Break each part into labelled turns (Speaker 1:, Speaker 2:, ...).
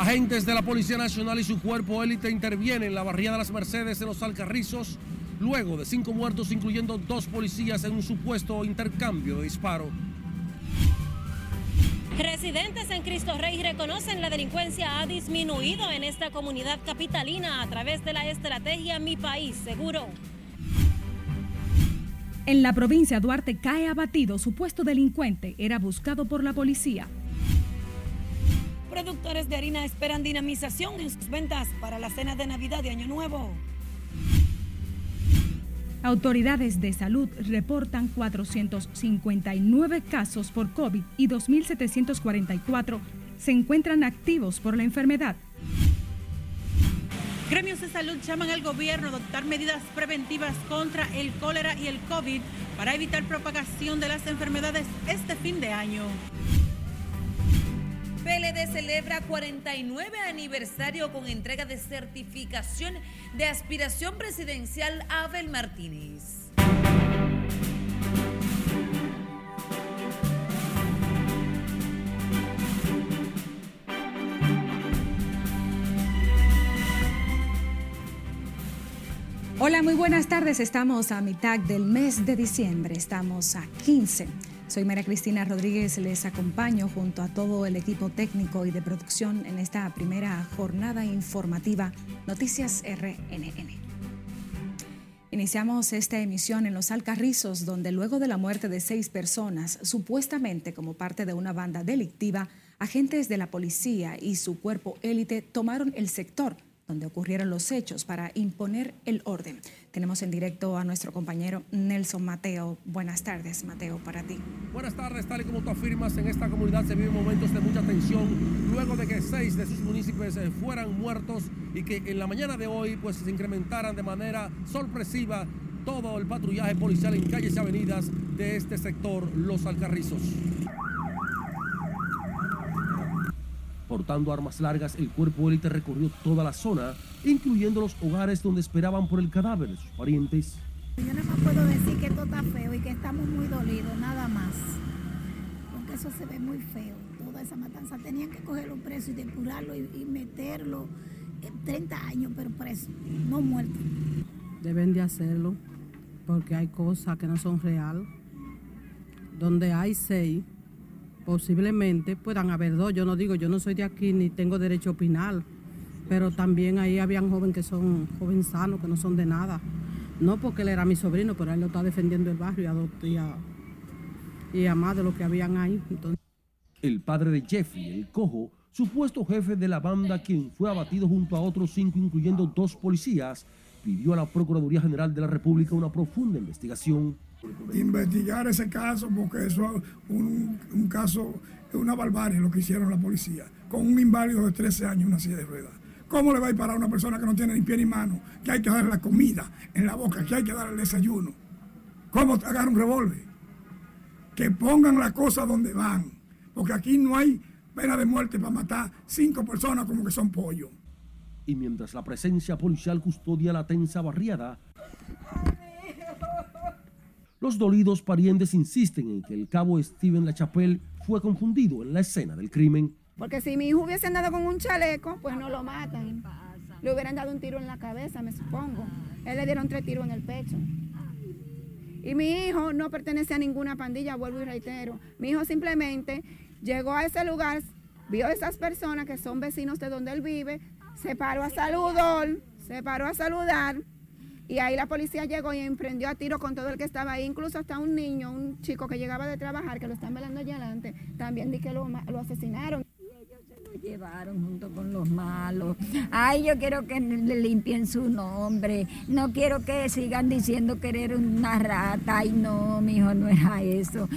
Speaker 1: Agentes de la Policía Nacional y su cuerpo élite intervienen en la barriada de las Mercedes en los Alcarrizos, luego de cinco muertos, incluyendo dos policías en un supuesto intercambio de disparo.
Speaker 2: Residentes en Cristo Rey reconocen la delincuencia ha disminuido en esta comunidad capitalina a través de la estrategia Mi País Seguro.
Speaker 3: En la provincia Duarte cae abatido supuesto delincuente, era buscado por la policía.
Speaker 2: Productores de harina esperan dinamización en sus ventas para la cena de Navidad de Año Nuevo.
Speaker 3: Autoridades de salud reportan 459 casos por COVID y 2.744 se encuentran activos por la enfermedad.
Speaker 2: Gremios de salud llaman al gobierno a adoptar medidas preventivas contra el cólera y el COVID para evitar propagación de las enfermedades este fin de año. PLD celebra 49 aniversario con entrega de certificación de aspiración presidencial a Abel Martínez.
Speaker 3: Hola, muy buenas tardes. Estamos a mitad del mes de diciembre. Estamos a 15 soy María Cristina Rodríguez, les acompaño junto a todo el equipo técnico y de producción en esta primera jornada informativa Noticias RNN. Iniciamos esta emisión en Los Alcarrizos, donde luego de la muerte de seis personas, supuestamente como parte de una banda delictiva, agentes de la policía y su cuerpo élite tomaron el sector donde ocurrieron los hechos para imponer el orden. Tenemos en directo a nuestro compañero Nelson Mateo. Buenas tardes, Mateo, para ti.
Speaker 1: Buenas tardes, tal y como tú afirmas, en esta comunidad se viven momentos de mucha tensión luego de que seis de sus municipios eh, fueran muertos y que en la mañana de hoy pues se incrementaran de manera sorpresiva todo el patrullaje policial en calles y avenidas de este sector, Los Alcarrizos. Portando armas largas, el cuerpo élite recorrió toda la zona, incluyendo los hogares donde esperaban por el cadáver de sus parientes.
Speaker 4: Yo nada más puedo decir que esto está feo y que estamos muy dolidos, nada más. Porque eso se ve muy feo, toda esa matanza. Tenían que cogerlo preso y depurarlo y, y meterlo en 30 años, pero preso, no muerto.
Speaker 5: Deben de hacerlo porque hay cosas que no son real. Donde hay seis, posiblemente puedan haber dos. Yo no digo, yo no soy de aquí ni tengo derecho a opinar, pero también ahí habían jóvenes que son jóvenes sanos, que no son de nada. No porque él era mi sobrino, pero él lo está defendiendo el barrio y a, y a más de lo que habían ahí.
Speaker 1: El padre de Jeffrey, el cojo, supuesto jefe de la banda, quien fue abatido junto a otros cinco, incluyendo dos policías, pidió a la Procuraduría General de la República una profunda investigación
Speaker 6: investigar ese caso porque eso es un, caso, es una barbarie lo que hicieron la policía, con un inválido de 13 años una silla de ruedas. ¿Cómo le va a ir parar a una persona que no tiene ni pie ni mano, que hay que darle la comida en la boca, que hay que darle el desayuno? ¿Cómo agarra un revólver? Que pongan las cosas donde van, porque aquí no hay pena de muerte para matar cinco personas como que son pollo.
Speaker 1: Y mientras la presencia policial custodia la tensa barriada, los dolidos parientes insisten en que el cabo Steven Lachapelle fue confundido en la escena del crimen.
Speaker 4: Porque si mi hijo hubiese andado con un chaleco, pues no lo matan. Le hubieran dado un tiro en la cabeza, me supongo. Él le dieron tres tiros en el pecho. Y mi hijo no pertenece a ninguna pandilla, vuelvo y reitero. Mi hijo simplemente llegó a ese lugar, vio a esas personas que son vecinos de donde él vive, se paró a saludar, se paró a saludar y ahí la policía llegó y emprendió a tiro con todo el que estaba ahí, incluso hasta un niño, un chico que llegaba de trabajar, que lo están velando allá adelante, también di que lo, lo asesinaron.
Speaker 7: Y ellos se lo llevaron junto con los malos. Ay, yo quiero que le limpien su nombre. No quiero que sigan diciendo que eres una rata. Ay, no, mi hijo, no era eso.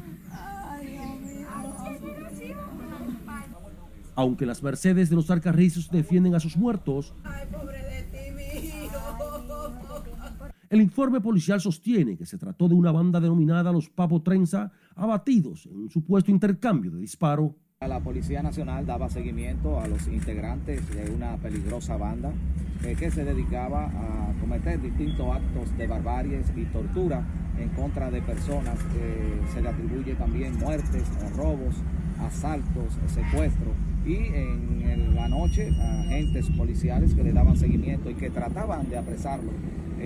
Speaker 1: Aunque las Mercedes de los Arcarrizos defienden a sus muertos, El informe policial sostiene que se trató de una banda denominada los Papo Trenza, abatidos en un supuesto intercambio de disparo.
Speaker 8: La Policía Nacional daba seguimiento a los integrantes de una peligrosa banda eh, que se dedicaba a cometer distintos actos de barbarie y tortura en contra de personas. se le atribuye también muertes, robos, asaltos, secuestros y en la noche agentes policiales que le daban seguimiento y que trataban de apresarlo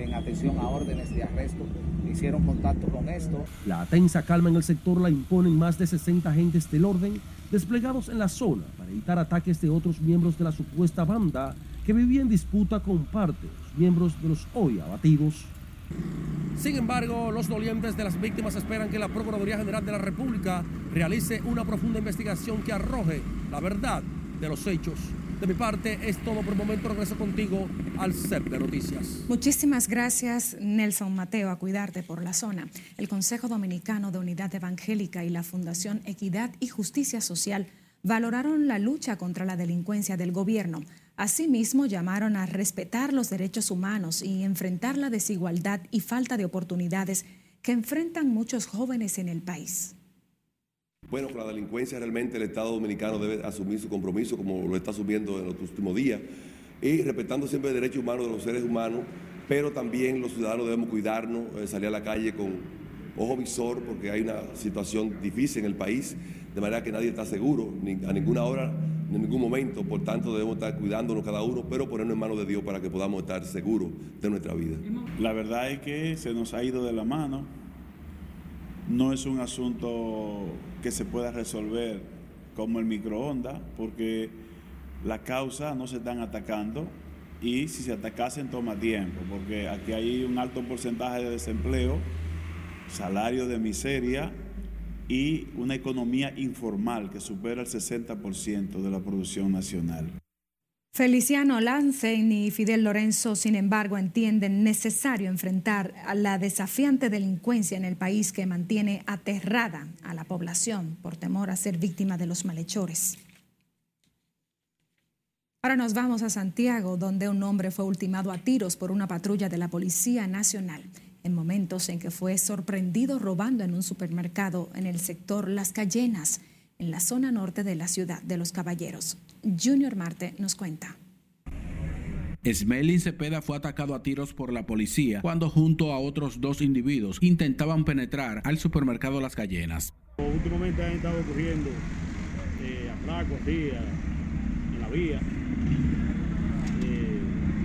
Speaker 8: en atención a órdenes de arresto hicieron contacto con esto.
Speaker 1: La tensa calma en el sector la imponen más de 60 agentes del orden desplegados en la zona para evitar ataques de otros miembros de la supuesta banda que vivía en disputa con parte de los miembros de los hoy abatidos. Sin embargo, los dolientes de las víctimas esperan que la Procuraduría General de la República realice una profunda investigación que arroje la verdad de los hechos. De mi parte es todo por el momento. Regreso contigo al CEP de Noticias.
Speaker 3: Muchísimas gracias, Nelson Mateo, a cuidarte por la zona. El Consejo Dominicano de Unidad Evangélica y la Fundación Equidad y Justicia Social valoraron la lucha contra la delincuencia del gobierno. Asimismo, llamaron a respetar los derechos humanos y enfrentar la desigualdad y falta de oportunidades que enfrentan muchos jóvenes en el país.
Speaker 9: Bueno, con la delincuencia realmente el Estado Dominicano debe asumir su compromiso como lo está asumiendo en los últimos días y respetando siempre el derecho humano de los seres humanos, pero también los ciudadanos debemos cuidarnos, eh, salir a la calle con ojo visor porque hay una situación difícil en el país, de manera que nadie está seguro a ninguna hora, ni en ningún momento, por tanto debemos estar cuidándonos cada uno, pero ponernos en manos de Dios para que podamos estar seguros de nuestra vida.
Speaker 10: La verdad es que se nos ha ido de la mano no es un asunto que se pueda resolver como el microondas, porque las causas no se están atacando y si se atacasen toma tiempo, porque aquí hay un alto porcentaje de desempleo, salario de miseria y una economía informal que supera el 60% de la producción nacional.
Speaker 3: Feliciano Lancen y Fidel Lorenzo, sin embargo, entienden necesario enfrentar a la desafiante delincuencia en el país que mantiene aterrada a la población por temor a ser víctima de los malhechores. Ahora nos vamos a Santiago, donde un hombre fue ultimado a tiros por una patrulla de la Policía Nacional en momentos en que fue sorprendido robando en un supermercado en el sector Las Cayenas en la zona norte de la ciudad de Los Caballeros. Junior Marte nos cuenta.
Speaker 11: Smelin Cepeda fue atacado a tiros por la policía cuando junto a otros dos individuos intentaban penetrar al supermercado Las Cayenas.
Speaker 12: Últimamente han estado ocurriendo eh, atracos así en la vía. Eh,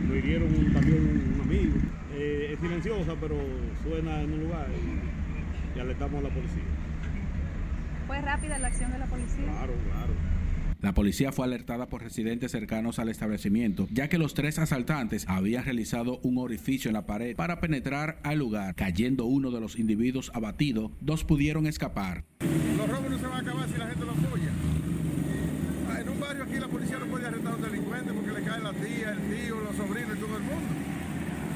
Speaker 12: lo hirieron también un amigo. Eh, es silenciosa, pero suena en un lugar y, y alertamos a la policía.
Speaker 13: ¿Fue rápida la acción de la policía?
Speaker 12: Claro, claro.
Speaker 11: La policía fue alertada por residentes cercanos al establecimiento, ya que los tres asaltantes habían realizado un orificio en la pared para penetrar al lugar. Cayendo uno de los individuos abatido, dos pudieron escapar.
Speaker 14: Los robos no se van a acabar si la gente lo apoya. Ah, en un barrio aquí la policía no puede arrestar a un delincuente porque le cae la tía, el tío, los sobrinos y todo el mundo.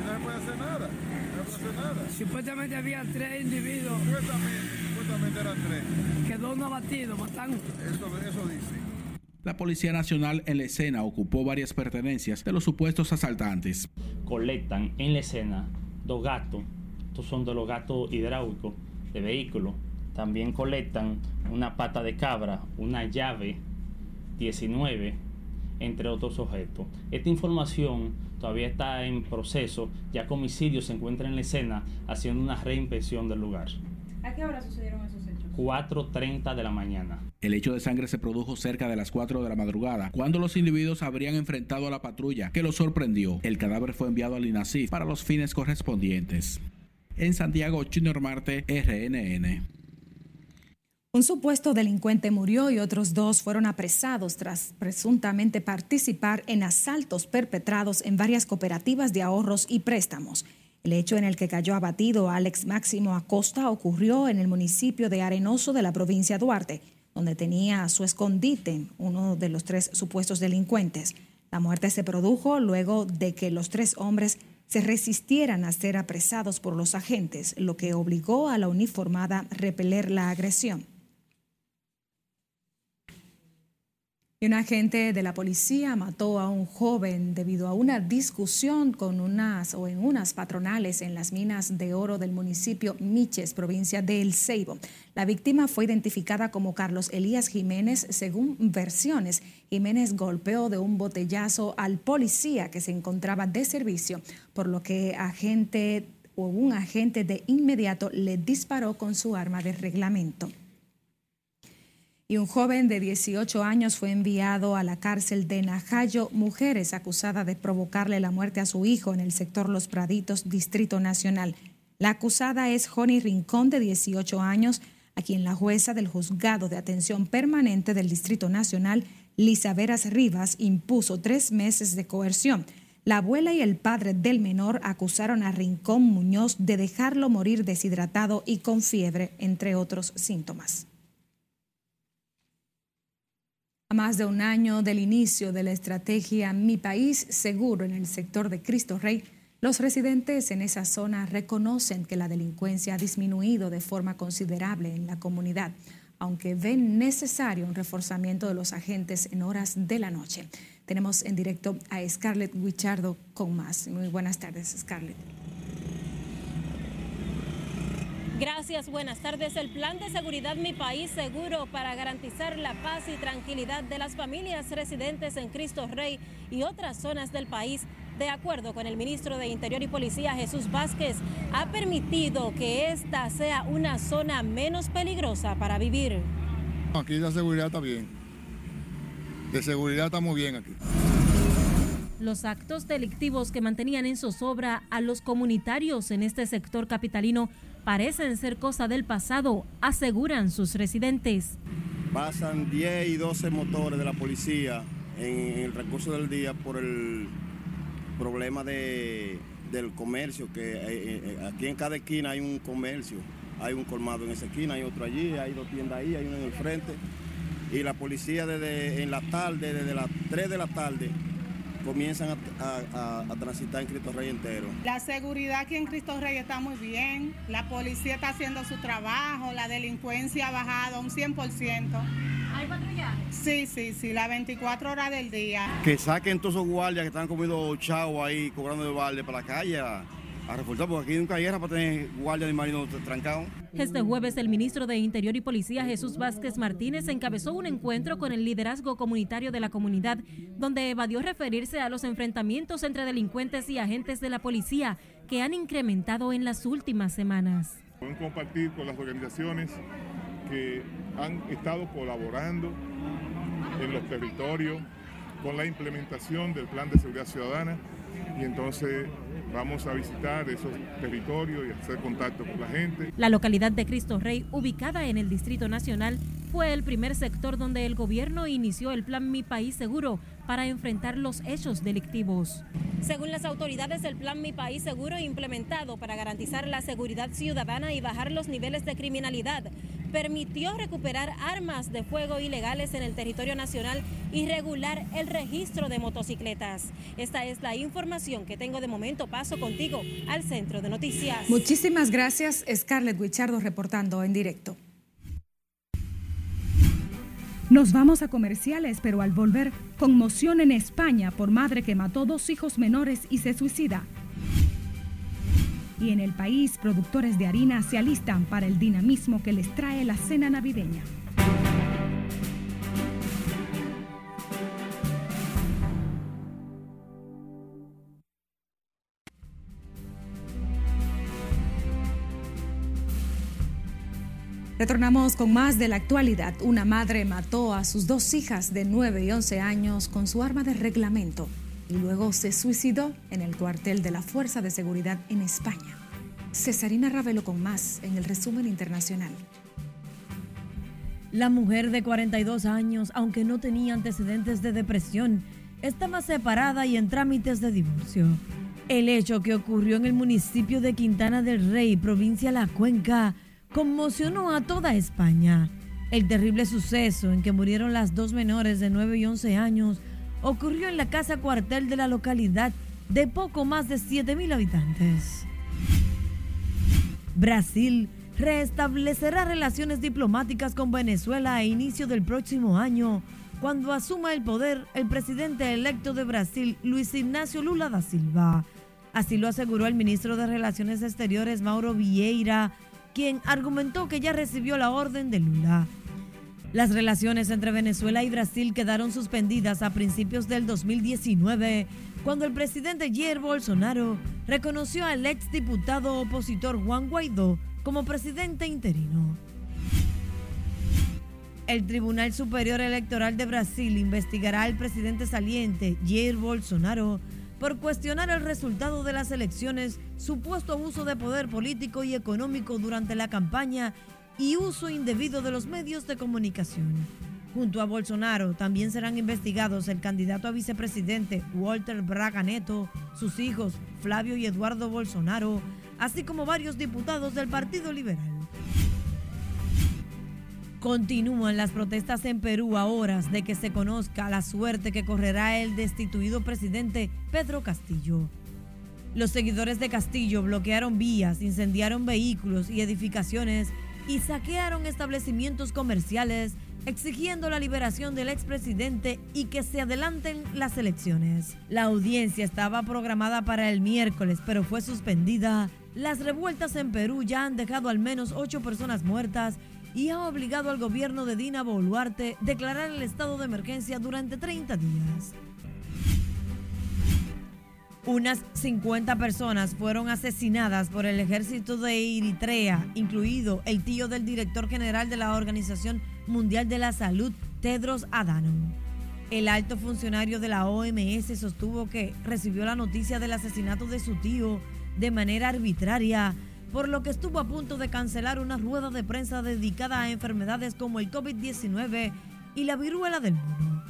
Speaker 14: No se puede hacer nada. No se puede hacer nada.
Speaker 15: Supuestamente había tres individuos.
Speaker 14: Supuestamente.
Speaker 15: Quedó uno abatido, matan.
Speaker 14: Eso, eso dice.
Speaker 11: La Policía Nacional en la escena ocupó varias pertenencias de los supuestos asaltantes.
Speaker 16: Colectan en la escena dos gatos, estos son de los gatos hidráulicos de vehículo. También colectan una pata de cabra, una llave 19, entre otros objetos. Esta información todavía está en proceso, ya que se encuentra en la escena haciendo una reinspección del lugar.
Speaker 13: ¿A qué hora sucedieron esos hechos?
Speaker 16: 4.30 de la mañana.
Speaker 11: El hecho de sangre se produjo cerca de las 4 de la madrugada, cuando los individuos habrían enfrentado a la patrulla, que los sorprendió. El cadáver fue enviado al INACIF para los fines correspondientes. En Santiago, Junior Marte, RNN.
Speaker 3: Un supuesto delincuente murió y otros dos fueron apresados tras presuntamente participar en asaltos perpetrados en varias cooperativas de ahorros y préstamos. El hecho en el que cayó abatido Alex Máximo Acosta ocurrió en el municipio de Arenoso de la provincia Duarte, donde tenía su escondite uno de los tres supuestos delincuentes. La muerte se produjo luego de que los tres hombres se resistieran a ser apresados por los agentes, lo que obligó a la uniformada a repeler la agresión. Un agente de la policía mató a un joven debido a una discusión con unas o en unas patronales en las minas de oro del municipio Miches, provincia de El Ceibo. La víctima fue identificada como Carlos Elías Jiménez, según versiones. Jiménez golpeó de un botellazo al policía que se encontraba de servicio, por lo que agente o un agente de inmediato le disparó con su arma de reglamento. Y un joven de 18 años fue enviado a la cárcel de Najayo Mujeres acusada de provocarle la muerte a su hijo en el sector Los Praditos, Distrito Nacional. La acusada es Joni Rincón, de 18 años, a quien la jueza del Juzgado de Atención Permanente del Distrito Nacional, Lisa Veras Rivas, impuso tres meses de coerción. La abuela y el padre del menor acusaron a Rincón Muñoz de dejarlo morir deshidratado y con fiebre, entre otros síntomas. A más de un año del inicio de la estrategia Mi País Seguro en el sector de Cristo Rey, los residentes en esa zona reconocen que la delincuencia ha disminuido de forma considerable en la comunidad, aunque ven necesario un reforzamiento de los agentes en horas de la noche. Tenemos en directo a Scarlett Wichardo con más. Muy buenas tardes, Scarlett.
Speaker 17: Gracias, buenas tardes. El plan de seguridad Mi País Seguro para garantizar la paz y tranquilidad de las familias residentes en Cristo Rey y otras zonas del país, de acuerdo con el ministro de Interior y Policía Jesús Vázquez, ha permitido que esta sea una zona menos peligrosa para vivir.
Speaker 14: Aquí la seguridad está bien. De seguridad estamos bien aquí.
Speaker 17: Los actos delictivos que mantenían en zozobra a los comunitarios en este sector capitalino parecen ser cosa del pasado, aseguran sus residentes.
Speaker 18: Pasan 10 y 12 motores de la policía en el recurso del día por el problema de, del comercio, que eh, eh, aquí en cada esquina hay un comercio, hay un colmado en esa esquina, hay otro allí, hay dos tiendas ahí, hay uno en el frente. Y la policía desde en la tarde, desde las 3 de la tarde, comienzan a, transitar en Cristo Rey entero.
Speaker 19: La seguridad aquí en Cristo Rey está muy bien, la policía está haciendo su trabajo, la delincuencia ha bajado un 100%.
Speaker 17: ¿Hay patrullaje?
Speaker 19: Sí, sí, sí, las 24 horas del día.
Speaker 18: Que saquen todos esos guardias que están comiendo chavo ahí, cobrando de balde para la calle a reforzar, porque aquí nunca hay guerra para tener guardia de marino trancado.
Speaker 17: Este jueves, el ministro de Interior y Policía, Jesús Vázquez Martínez, encabezó un encuentro con el liderazgo comunitario de la comunidad, donde evadió referirse a los enfrentamientos entre delincuentes y agentes de la policía que han incrementado en las últimas semanas.
Speaker 20: Pueden compartir con las organizaciones que han estado colaborando en los territorios con la implementación del Plan de Seguridad Ciudadana y entonces Vamos a visitar esos territorios y hacer contacto con la gente.
Speaker 17: La localidad de Cristo Rey, ubicada en el Distrito Nacional, fue el primer sector donde el gobierno inició el plan Mi País Seguro para enfrentar los hechos delictivos. Según las autoridades, el plan Mi País Seguro implementado para garantizar la seguridad ciudadana y bajar los niveles de criminalidad permitió recuperar armas de fuego ilegales en el territorio nacional y regular el registro de motocicletas. Esta es la información que tengo de momento. Paso contigo al centro de noticias.
Speaker 3: Muchísimas gracias, Scarlett Wichardo, reportando en directo. Nos vamos a comerciales, pero al volver, conmoción en España por madre que mató dos hijos menores y se suicida. Y en el país, productores de harina se alistan para el dinamismo que les trae la cena navideña. Retornamos con más de la actualidad. Una madre mató a sus dos hijas de 9 y 11 años con su arma de reglamento y luego se suicidó en el cuartel de la Fuerza de Seguridad en España. Cesarina Ravelo con más en el resumen internacional.
Speaker 21: La mujer de 42 años, aunque no tenía antecedentes de depresión, estaba separada y en trámites de divorcio. El hecho que ocurrió en el municipio de Quintana del Rey, provincia La Cuenca, conmocionó a toda España. El terrible suceso en que murieron las dos menores de 9 y 11 años ocurrió en la casa cuartel de la localidad de poco más de 7.000 habitantes. Brasil restablecerá relaciones diplomáticas con Venezuela a inicio del próximo año, cuando asuma el poder el presidente electo de Brasil, Luis Ignacio Lula da Silva. Así lo aseguró el ministro de Relaciones Exteriores, Mauro Vieira, quien argumentó que ya recibió la orden de Lula. Las relaciones entre Venezuela y Brasil quedaron suspendidas a principios del 2019 cuando el presidente Jair Bolsonaro reconoció al exdiputado opositor Juan Guaidó como presidente interino. El Tribunal Superior Electoral de Brasil investigará al presidente saliente Jair Bolsonaro por cuestionar el resultado de las elecciones, supuesto abuso de poder político y económico durante la campaña y uso indebido de los medios de comunicación. Junto a Bolsonaro también serán investigados el candidato a vicepresidente Walter Braga Neto, sus hijos Flavio y Eduardo Bolsonaro, así como varios diputados del Partido Liberal. Continúan las protestas en Perú a horas de que se conozca la suerte que correrá el destituido presidente Pedro Castillo. Los seguidores de Castillo bloquearon vías, incendiaron vehículos y edificaciones y saquearon establecimientos comerciales exigiendo la liberación del expresidente y que se adelanten las elecciones. La audiencia estaba programada para el miércoles, pero fue suspendida. Las revueltas en Perú ya han dejado al menos ocho personas muertas y ha obligado al gobierno de Dina Boluarte a declarar el estado de emergencia durante 30 días. Unas 50 personas fueron asesinadas por el ejército de Eritrea, incluido el tío del director general de la Organización Mundial de la Salud, Tedros Adhanom. El alto funcionario de la OMS sostuvo que recibió la noticia del asesinato de su tío de manera arbitraria por lo que estuvo a punto de cancelar una rueda de prensa dedicada a enfermedades como el COVID-19 y la viruela del mono.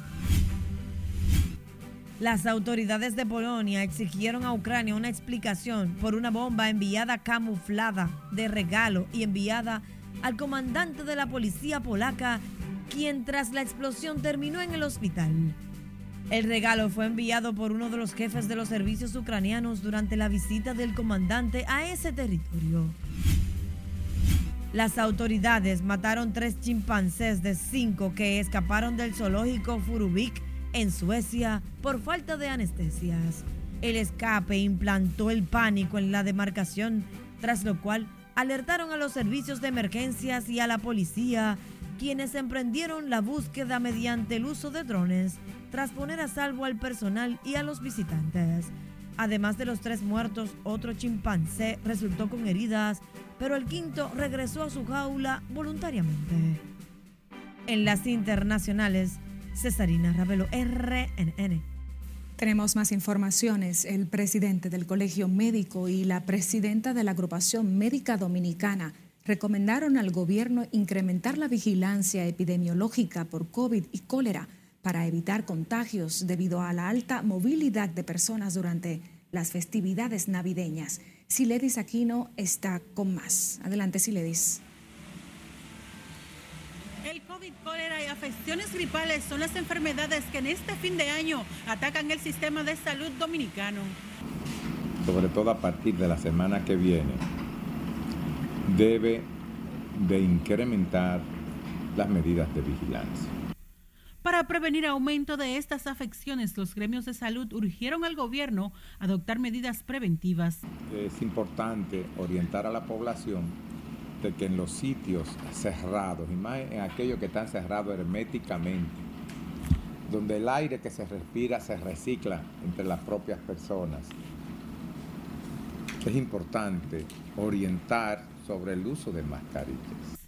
Speaker 21: Las autoridades de Polonia exigieron a Ucrania una explicación por una bomba enviada camuflada de regalo y enviada al comandante de la policía polaca, quien tras la explosión terminó en el hospital. El regalo fue enviado por uno de los jefes de los servicios ucranianos durante la visita del comandante a ese territorio. Las autoridades mataron tres chimpancés de cinco que escaparon del zoológico Furuvik en Suecia por falta de anestesias. El escape implantó el pánico en la demarcación, tras lo cual alertaron a los servicios de emergencias y a la policía, quienes emprendieron la búsqueda mediante el uso de drones tras poner a salvo al personal y a los visitantes. Además de los tres muertos, otro chimpancé resultó con heridas, pero el quinto regresó a su jaula voluntariamente. En las internacionales, Cesarina Ravelo, RNN.
Speaker 3: Tenemos más informaciones. El presidente del Colegio Médico y la presidenta de la Agrupación Médica Dominicana recomendaron al gobierno incrementar la vigilancia epidemiológica por COVID y cólera para evitar contagios debido a la alta movilidad de personas durante las festividades navideñas. Siledis Aquino está con más. Adelante, Siledis.
Speaker 22: El COVID, cólera y afecciones gripales son las enfermedades que en este fin de año atacan el sistema de salud dominicano.
Speaker 23: Sobre todo a partir de la semana que viene, debe de incrementar las medidas de vigilancia.
Speaker 22: Para prevenir aumento de estas afecciones, los gremios de salud urgieron al gobierno a adoptar medidas preventivas.
Speaker 23: Es importante orientar a la población de que en los sitios cerrados, y más en aquellos que están cerrados herméticamente, donde el aire que se respira se recicla entre las propias personas, es importante orientar sobre el uso de mascarillas.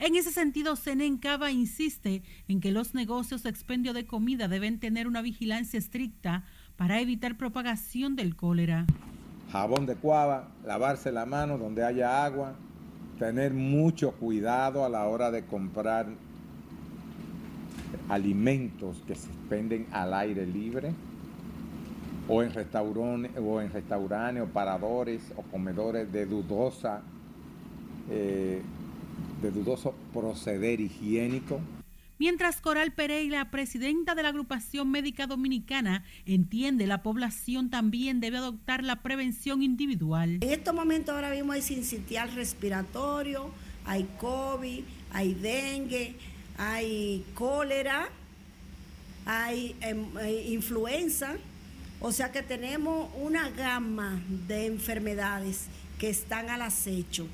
Speaker 22: En ese sentido, Senencaba insiste en que los negocios de expendio de comida deben tener una vigilancia estricta para evitar propagación del cólera.
Speaker 23: Jabón de cuava, lavarse la mano donde haya agua, tener mucho cuidado a la hora de comprar alimentos que se expenden al aire libre o en restaurantes o en restaurantes o paradores o comedores de dudosa eh, de dudoso proceder higiénico.
Speaker 22: Mientras Coral Pereira, presidenta de la agrupación médica dominicana, entiende la población también debe adoptar la prevención individual.
Speaker 24: En estos momentos ahora mismo hay sincitial respiratorio, hay COVID, hay dengue, hay cólera, hay, hay influenza, o sea que tenemos una gama de enfermedades que están al acecho.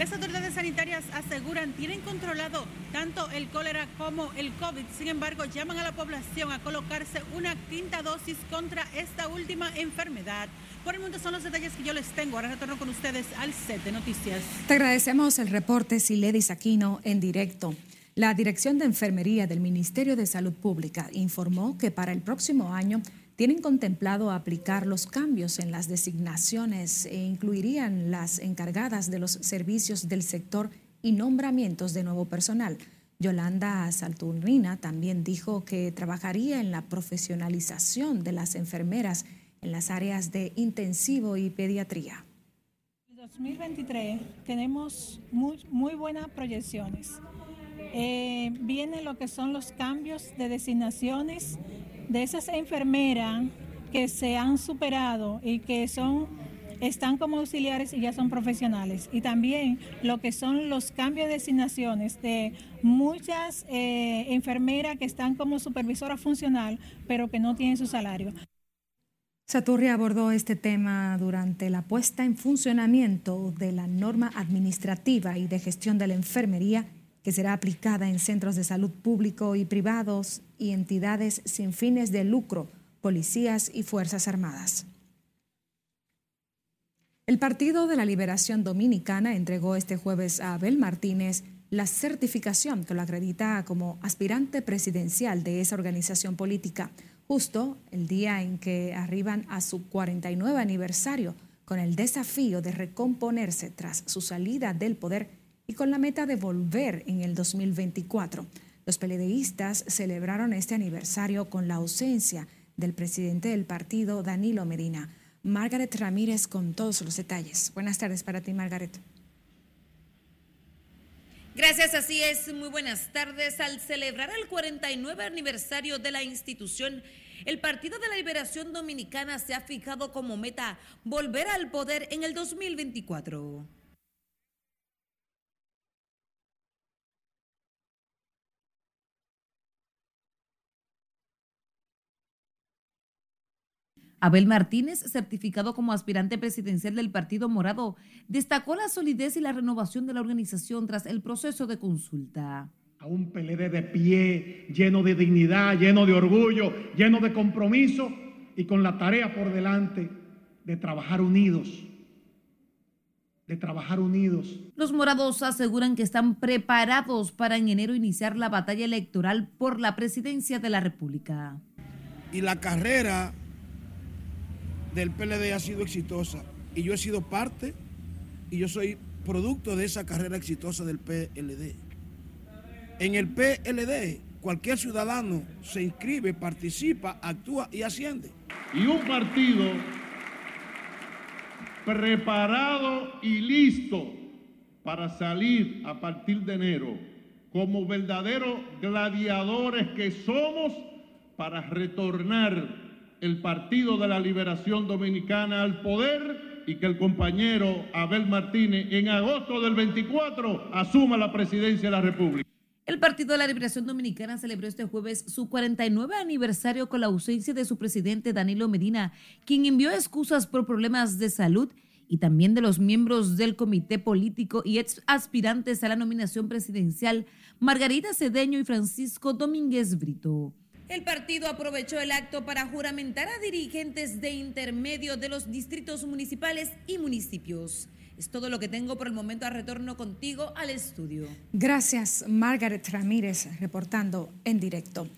Speaker 22: Las autoridades sanitarias aseguran tienen controlado tanto el cólera como el COVID. Sin embargo, llaman a la población a colocarse una quinta dosis contra esta última enfermedad. Por el mundo son los detalles que yo les tengo. Ahora retorno con ustedes al set de noticias.
Speaker 3: Te agradecemos el reporte Siledis Aquino en directo. La Dirección de Enfermería del Ministerio de Salud Pública informó que para el próximo año tienen contemplado aplicar los cambios en las designaciones e incluirían las encargadas de los servicios del sector y nombramientos de nuevo personal. Yolanda Salturnina también dijo que trabajaría en la profesionalización de las enfermeras en las áreas de intensivo y pediatría.
Speaker 25: En 2023 tenemos muy, muy buenas proyecciones. Eh, vienen lo que son los cambios de designaciones de esas enfermeras que se han superado y que son están como auxiliares y ya son profesionales. Y también lo que son los cambios de designaciones de muchas eh, enfermeras que están como supervisora funcional, pero que no tienen su salario.
Speaker 3: Saturri abordó este tema durante la puesta en funcionamiento de la norma administrativa y de gestión de la enfermería que será aplicada en centros de salud público y privados y entidades sin fines de lucro, policías y Fuerzas Armadas. El Partido de la Liberación Dominicana entregó este jueves a Abel Martínez la certificación que lo acredita como aspirante presidencial de esa organización política justo el día en que arriban a su 49 aniversario con el desafío de recomponerse tras su salida del poder y con la meta de volver en el 2024. Los peledeístas celebraron este aniversario con la ausencia del presidente del partido, Danilo Medina. Margaret Ramírez con todos los detalles. Buenas tardes para ti, Margaret.
Speaker 26: Gracias, así es. Muy buenas tardes. Al celebrar el 49 aniversario de la institución, el Partido de la Liberación Dominicana se ha fijado como meta volver al poder en el 2024. Abel Martínez, certificado como aspirante presidencial del Partido Morado, destacó la solidez y la renovación de la organización tras el proceso de consulta.
Speaker 27: A un PLD de pie, lleno de dignidad, lleno de orgullo, lleno de compromiso y con la tarea por delante de trabajar unidos. De trabajar unidos.
Speaker 26: Los morados aseguran que están preparados para en enero iniciar la batalla electoral por la presidencia de la República.
Speaker 28: Y la carrera del PLD ha sido exitosa y yo he sido parte y yo soy producto de esa carrera exitosa del PLD. En el PLD cualquier ciudadano se inscribe, participa, actúa y asciende.
Speaker 27: Y un partido preparado y listo para salir a partir de enero como verdaderos gladiadores que somos para retornar el Partido de la Liberación Dominicana al poder y que el compañero Abel Martínez en agosto del 24 asuma la presidencia de la República.
Speaker 26: El Partido de la Liberación Dominicana celebró este jueves su 49 aniversario con la ausencia de su presidente Danilo Medina, quien envió excusas por problemas de salud y también de los miembros del comité político y ex aspirantes a la nominación presidencial, Margarita Cedeño y Francisco Domínguez Brito. El partido aprovechó el acto para juramentar a dirigentes de intermedio de los distritos municipales y municipios. Es todo lo que tengo por el momento. A retorno contigo al estudio.
Speaker 3: Gracias, Margaret Ramírez, reportando en directo.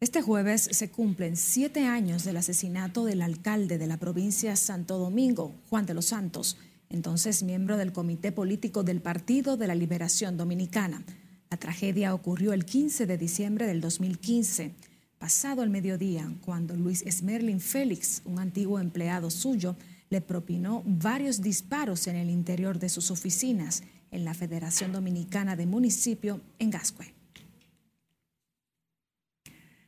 Speaker 3: Este jueves se cumplen siete años del asesinato del alcalde de la provincia Santo Domingo, Juan de los Santos, entonces miembro del Comité Político del Partido de la Liberación Dominicana. La tragedia ocurrió el 15 de diciembre del 2015 pasado el mediodía, cuando Luis Esmerlin Félix, un antiguo empleado suyo, le propinó varios disparos en el interior de sus oficinas en la Federación Dominicana de Municipio en Gascue.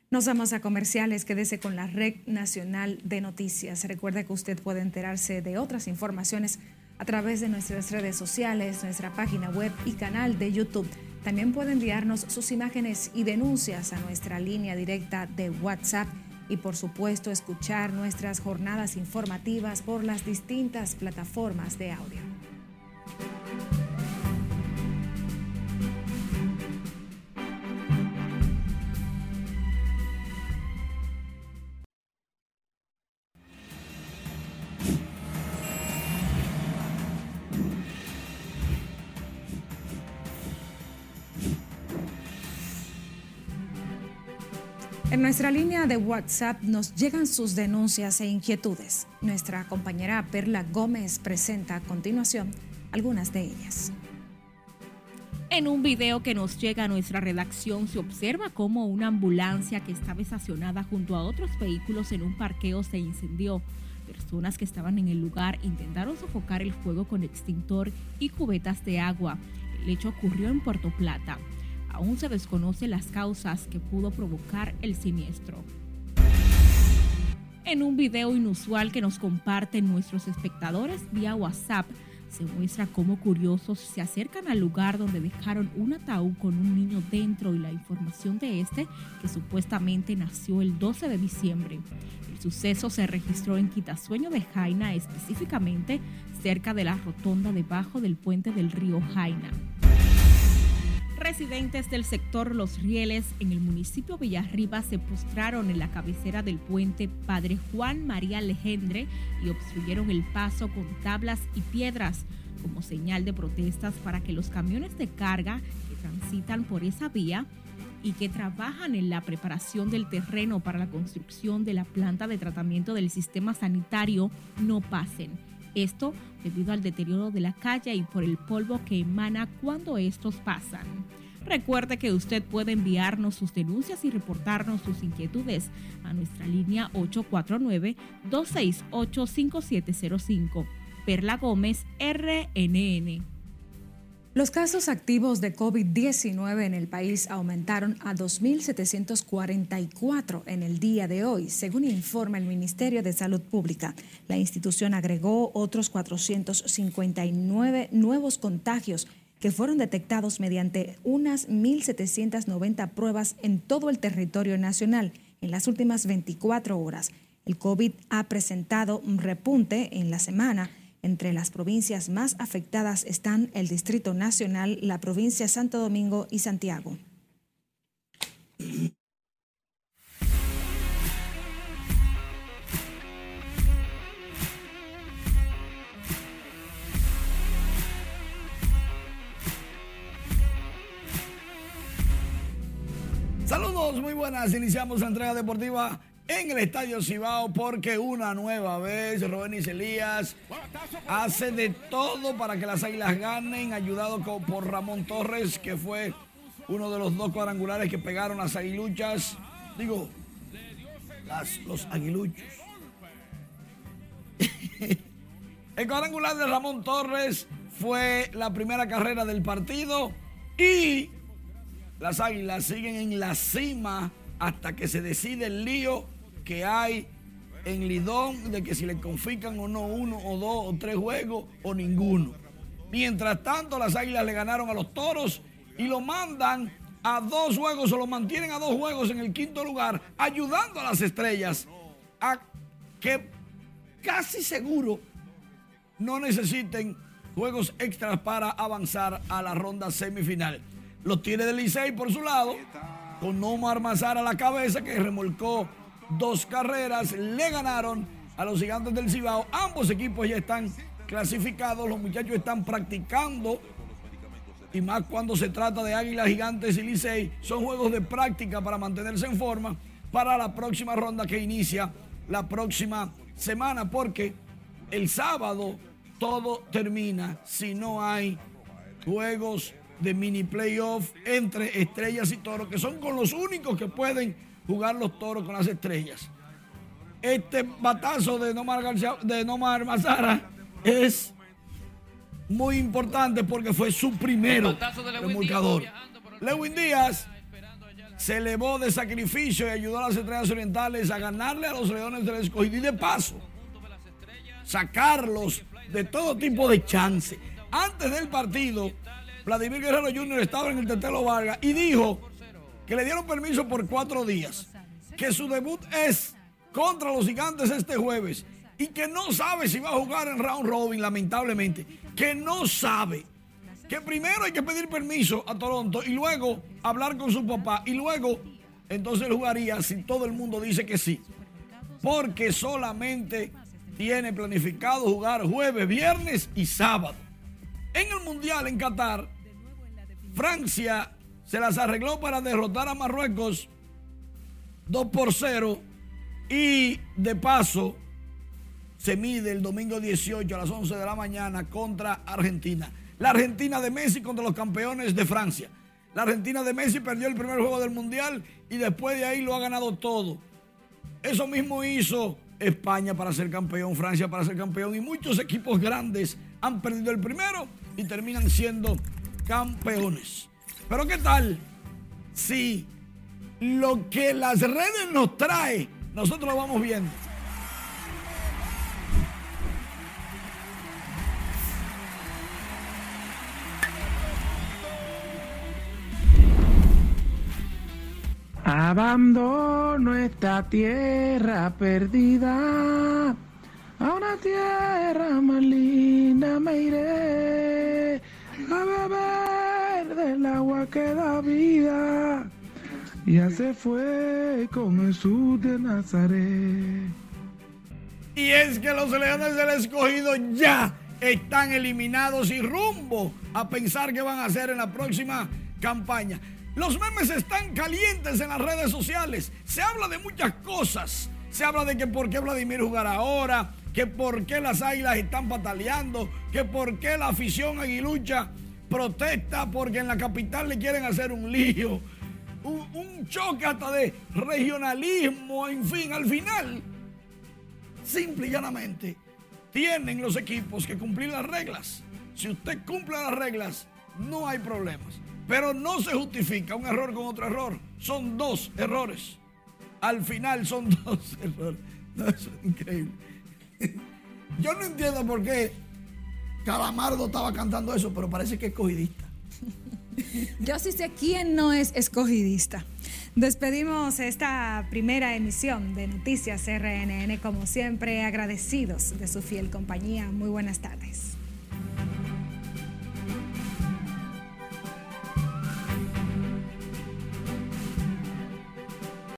Speaker 3: Nos vamos a comerciales, quédese con la Red Nacional de Noticias. Recuerde que usted puede enterarse de otras informaciones a través de nuestras redes sociales, nuestra página web y canal de YouTube. También puede enviarnos sus imágenes y denuncias a nuestra línea directa de WhatsApp y por supuesto escuchar nuestras jornadas informativas por las distintas plataformas de audio. Nuestra línea de WhatsApp nos llegan sus denuncias e inquietudes. Nuestra compañera Perla Gómez presenta a continuación algunas de ellas.
Speaker 29: En un video que nos llega a nuestra redacción se observa cómo una ambulancia que estaba estacionada junto a otros vehículos en un parqueo se incendió. Personas que estaban en el lugar intentaron sofocar el fuego con extintor y cubetas de agua. El hecho ocurrió en Puerto Plata. Aún se desconocen las causas que pudo provocar el siniestro. En un video inusual que nos comparten nuestros espectadores vía WhatsApp, se muestra cómo curiosos se acercan al lugar donde dejaron un ataúd con un niño dentro y la información de este que supuestamente nació el 12 de diciembre. El suceso se registró en Quitasueño de Jaina, específicamente cerca de la rotonda debajo del puente del río Jaina. Residentes del sector Los Rieles en el municipio Villarriba se postraron en la cabecera del puente Padre Juan María Legendre y obstruyeron el paso con tablas y piedras como señal de protestas para que los camiones de carga que transitan por esa vía y que trabajan en la preparación del terreno para la construcción de la planta de tratamiento del sistema sanitario no pasen. Esto debido al deterioro de la calle y por el polvo que emana cuando estos pasan. Recuerde que usted puede enviarnos sus denuncias y reportarnos sus inquietudes a nuestra línea 849-268-5705. Perla Gómez, RNN.
Speaker 3: Los casos activos de COVID-19 en el país aumentaron a 2.744 en el día de hoy, según informa el Ministerio de Salud Pública. La institución agregó otros 459 nuevos contagios que fueron detectados mediante unas 1.790 pruebas en todo el territorio nacional en las últimas 24 horas. El COVID ha presentado un repunte en la semana entre las provincias más afectadas están el Distrito Nacional, la provincia Santo Domingo y Santiago.
Speaker 30: Saludos, muy buenas. Iniciamos la entrega deportiva en el Estadio Cibao porque una nueva vez Robenis Elías hace de todo para que las Águilas ganen, ayudado por Ramón Torres, que fue uno de los dos cuadrangulares que pegaron las aguiluchas. Digo, las, los aguiluchos. el cuadrangular de Ramón Torres fue la primera carrera del partido y las águilas siguen en la cima hasta que se decide el lío que hay en Lidón de que si le confiscan o no uno o dos o tres juegos o ninguno. Mientras tanto, las Águilas le ganaron a los Toros y lo mandan a dos juegos o lo mantienen a dos juegos en el quinto lugar, ayudando a las estrellas a que casi seguro no necesiten juegos extras para avanzar a la ronda semifinal. Los tiene del Licey por su lado, con Omar Mazar a la cabeza que remolcó dos carreras, le ganaron a los gigantes del Cibao. Ambos equipos ya están clasificados, los muchachos están practicando. Y más cuando se trata de Águilas Gigantes y Licey, son juegos de práctica para mantenerse en forma para la próxima ronda que inicia la próxima semana, porque el sábado todo termina si no hay juegos de mini playoff entre estrellas y toros, que son con los únicos que pueden jugar los toros con las estrellas. Este batazo de Nomar, García, de Nomar Mazara es muy importante porque fue su primero remolcador. Lewin Díaz se elevó de sacrificio y ayudó a las estrellas orientales a ganarle a los leones del escogido y de paso sacarlos de todo tipo de chance. Antes del partido, Vladimir Guerrero Jr. estaba en el Tetelo Vargas y dijo que le dieron permiso por cuatro días, que su debut es contra los gigantes este jueves y que no sabe si va a jugar en round robin, lamentablemente, que no sabe. Que primero hay que pedir permiso a Toronto y luego hablar con su papá y luego entonces jugaría si todo el mundo dice que sí. Porque solamente tiene planificado jugar jueves, viernes y sábado. En el Mundial en Qatar, Francia se las arregló para derrotar a Marruecos 2 por 0 y de paso se mide el domingo 18 a las 11 de la mañana contra Argentina. La Argentina de Messi contra los campeones de Francia. La Argentina de Messi perdió el primer juego del Mundial y después de ahí lo ha ganado todo. Eso mismo hizo España para ser campeón, Francia para ser campeón y muchos equipos grandes han perdido el primero y terminan siendo campeones. Pero ¿qué tal si lo que las redes nos trae, nosotros lo vamos viendo?
Speaker 31: Abandono esta tierra perdida, a una tierra más linda me iré, a beber del agua que da vida. Ya se fue con Jesús de Nazaret.
Speaker 30: Y es que los leones del escogido ya están eliminados y rumbo a pensar qué van a hacer en la próxima campaña. Los memes están calientes en las redes sociales. Se habla de muchas cosas. Se habla de que por qué Vladimir jugará ahora, que por qué las águilas están pataleando, que por qué la afición aguilucha protesta porque en la capital le quieren hacer un lío. Un, un choque hasta de regionalismo, en fin, al final, simple y llanamente, tienen los equipos que cumplir las reglas. Si usted cumple las reglas, no hay problemas. Pero no se justifica un error con otro error. Son dos errores. Al final son dos errores. No, eso es increíble. Yo no entiendo por qué Calamardo estaba cantando eso, pero parece que es escogidista.
Speaker 3: Yo sí sé quién no es escogidista. Despedimos esta primera emisión de Noticias RNN, como siempre, agradecidos de su fiel compañía. Muy buenas tardes.